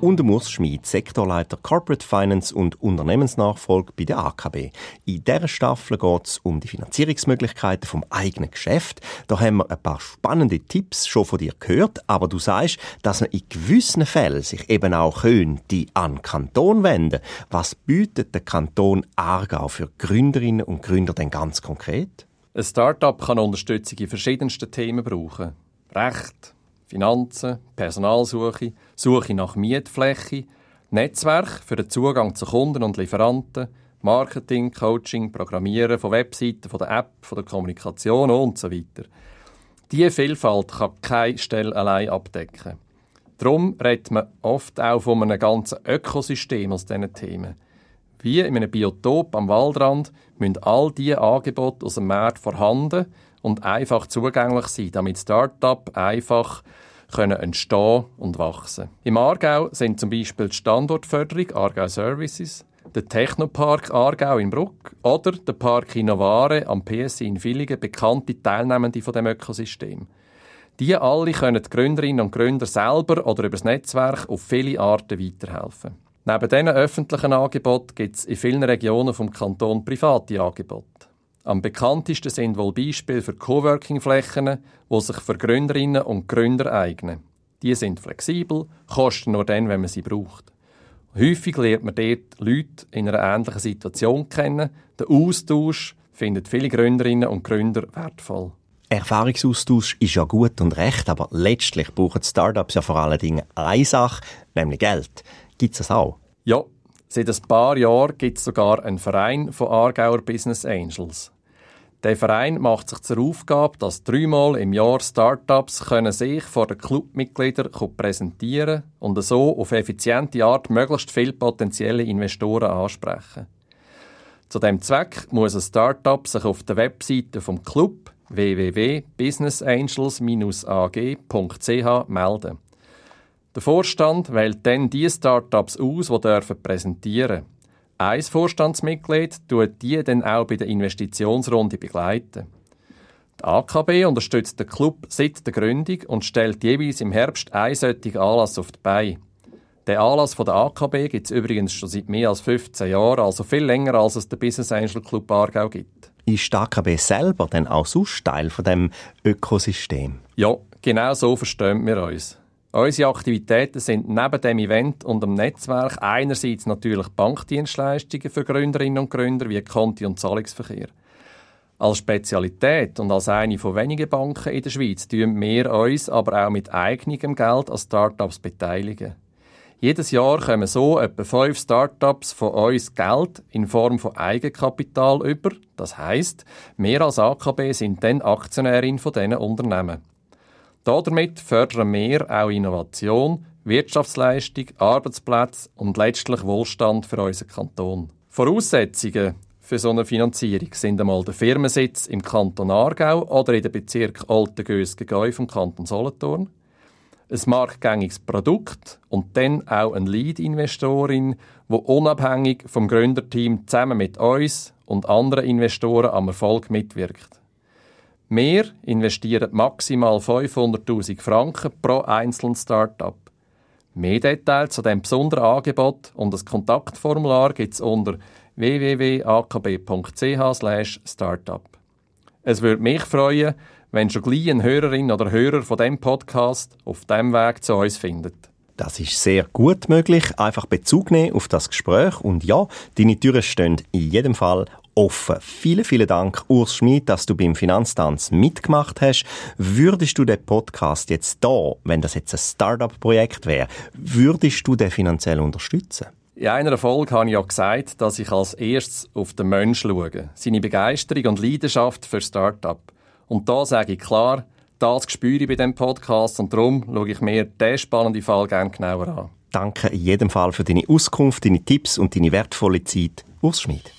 und Urs Schmid, Sektorleiter Corporate Finance und Unternehmensnachfolge bei der AKB. In dieser Staffel geht es um die Finanzierungsmöglichkeiten vom eigenen Geschäft. Da haben wir ein paar spannende Tipps schon von dir gehört, aber du sagst, dass man in gewissen Fällen sich eben auch könnte an Kanton wenden. Was bietet der Kanton Aargau für Gründerinnen und Gründer denn ganz konkret? Ein Startup kann Unterstützung in verschiedensten Themen brauchen. Recht, Finanzen, Personalsuche, Suche nach Mietfläche, Netzwerk für den Zugang zu Kunden und Lieferanten, Marketing, Coaching, Programmieren von Webseiten, von der App, von der Kommunikation und so weiter. Diese Vielfalt kann keine Stelle allein abdecken. Darum redet man oft auch von einem ganzen Ökosystem aus diesen Themen. Wie in einem Biotop am Waldrand müssen all diese Angebote aus dem Markt vorhanden und einfach zugänglich sein, damit Start-up einfach können entstehen und wachsen. Im Aargau sind zum Beispiel die Standortförderung Aargau Services, der Technopark Aargau in Bruck oder der Park Innovare am PSI in Villingen bekannte Teilnehmende von dem Ökosystem. Die alle können die Gründerinnen und Gründer selber oder über das Netzwerk auf viele Arten weiterhelfen. Neben diesen öffentlichen Angeboten gibt es in vielen Regionen vom Kanton private Angebote. Am bekanntesten sind wohl Beispiele für Coworking-Flächen, die sich für Gründerinnen und Gründer eignen. Die sind flexibel, kosten nur dann, wenn man sie braucht. Häufig lernt man dort Leute in einer ähnlichen Situation kennen. Der Austausch findet viele Gründerinnen und Gründer wertvoll. Erfahrungsaustausch ist ja gut und recht, aber letztlich brauchen Startups ja vor allen Dingen eine Sache, nämlich Geld. Gibt es das auch? Ja, Seit ein paar Jahren gibt es sogar einen Verein von Aargauer Business Angels. Der Verein macht sich zur Aufgabe, dass dreimal im Jahr Startups können sich vor den Clubmitgliedern präsentieren und so auf effiziente Art möglichst viele potenzielle Investoren ansprechen. Zu dem Zweck muss ein Startup sich auf der Webseite vom Club www.businessangels-ag.ch melden. Der Vorstand wählt dann die Startups aus, die dürfen präsentieren. Ein Vorstandsmitglied tut die dann auch bei der Investitionsrunde begleiten. Die AKB unterstützt den Club seit der Gründung und stellt jeweils im Herbst einen solchen Anlass auf die Beine. Den Anlass von der AKB gibt es übrigens schon seit mehr als 15 Jahren, also viel länger, als es den Business Angel Club Aargau gibt. Ist die AKB selber denn auch sonst Teil von dem Ökosystem? Ja, genau so verstehen wir uns. Unsere Aktivitäten sind neben dem Event und dem Netzwerk einerseits natürlich Bankdienstleistungen für Gründerinnen und Gründer wie Konti- und Zahlungsverkehr. Als Spezialität und als eine von wenigen Banken in der Schweiz tun wir uns aber auch mit eigenem Geld an Startups beteiligen. Jedes Jahr kommen so etwa fünf Startups von uns Geld in Form von Eigenkapital über. Das heißt, wir als AKB sind dann Aktionärin von diesen Unternehmen. Damit fördern wir auch Innovation, Wirtschaftsleistung, Arbeitsplätze und letztlich Wohlstand für unseren Kanton. Voraussetzungen für so eine Finanzierung sind einmal der Firmensitz im Kanton Aargau oder in den Bezirk Altengös-Gegäu vom Kanton Solothurn, ein marktgängiges Produkt und dann auch eine Lead-Investorin, die unabhängig vom Gründerteam zusammen mit uns und anderen Investoren am Erfolg mitwirkt. Wir investieren maximal 500.000 Franken pro einzelnen Start-up. Mehr Details zu diesem besonderen Angebot und das Kontaktformular gibt es unter www.akb.ch/startup. Es würde mich freuen, wenn schon gleich eine Hörerin oder Hörer von dem Podcast auf dem Weg zu uns findet. Das ist sehr gut möglich. Einfach Bezug nehmen auf das Gespräch und ja, deine Türen stehen in jedem Fall offen. Vielen, vielen Dank, Urs Schmid, dass du beim Finanztanz mitgemacht hast. Würdest du den Podcast jetzt da, wenn das jetzt ein Startup-Projekt wäre, würdest du den finanziell unterstützen? In einer Folge habe ich ja gesagt, dass ich als erstes auf den Menschen schaue, seine Begeisterung und Leidenschaft für Startup. Und da sage ich klar, das spüre ich bei diesem Podcast und darum schaue ich mir diesen spannenden Fall gerne genauer an. Danke in jedem Fall für deine Auskunft, deine Tipps und deine wertvolle Zeit. Urs Schmid.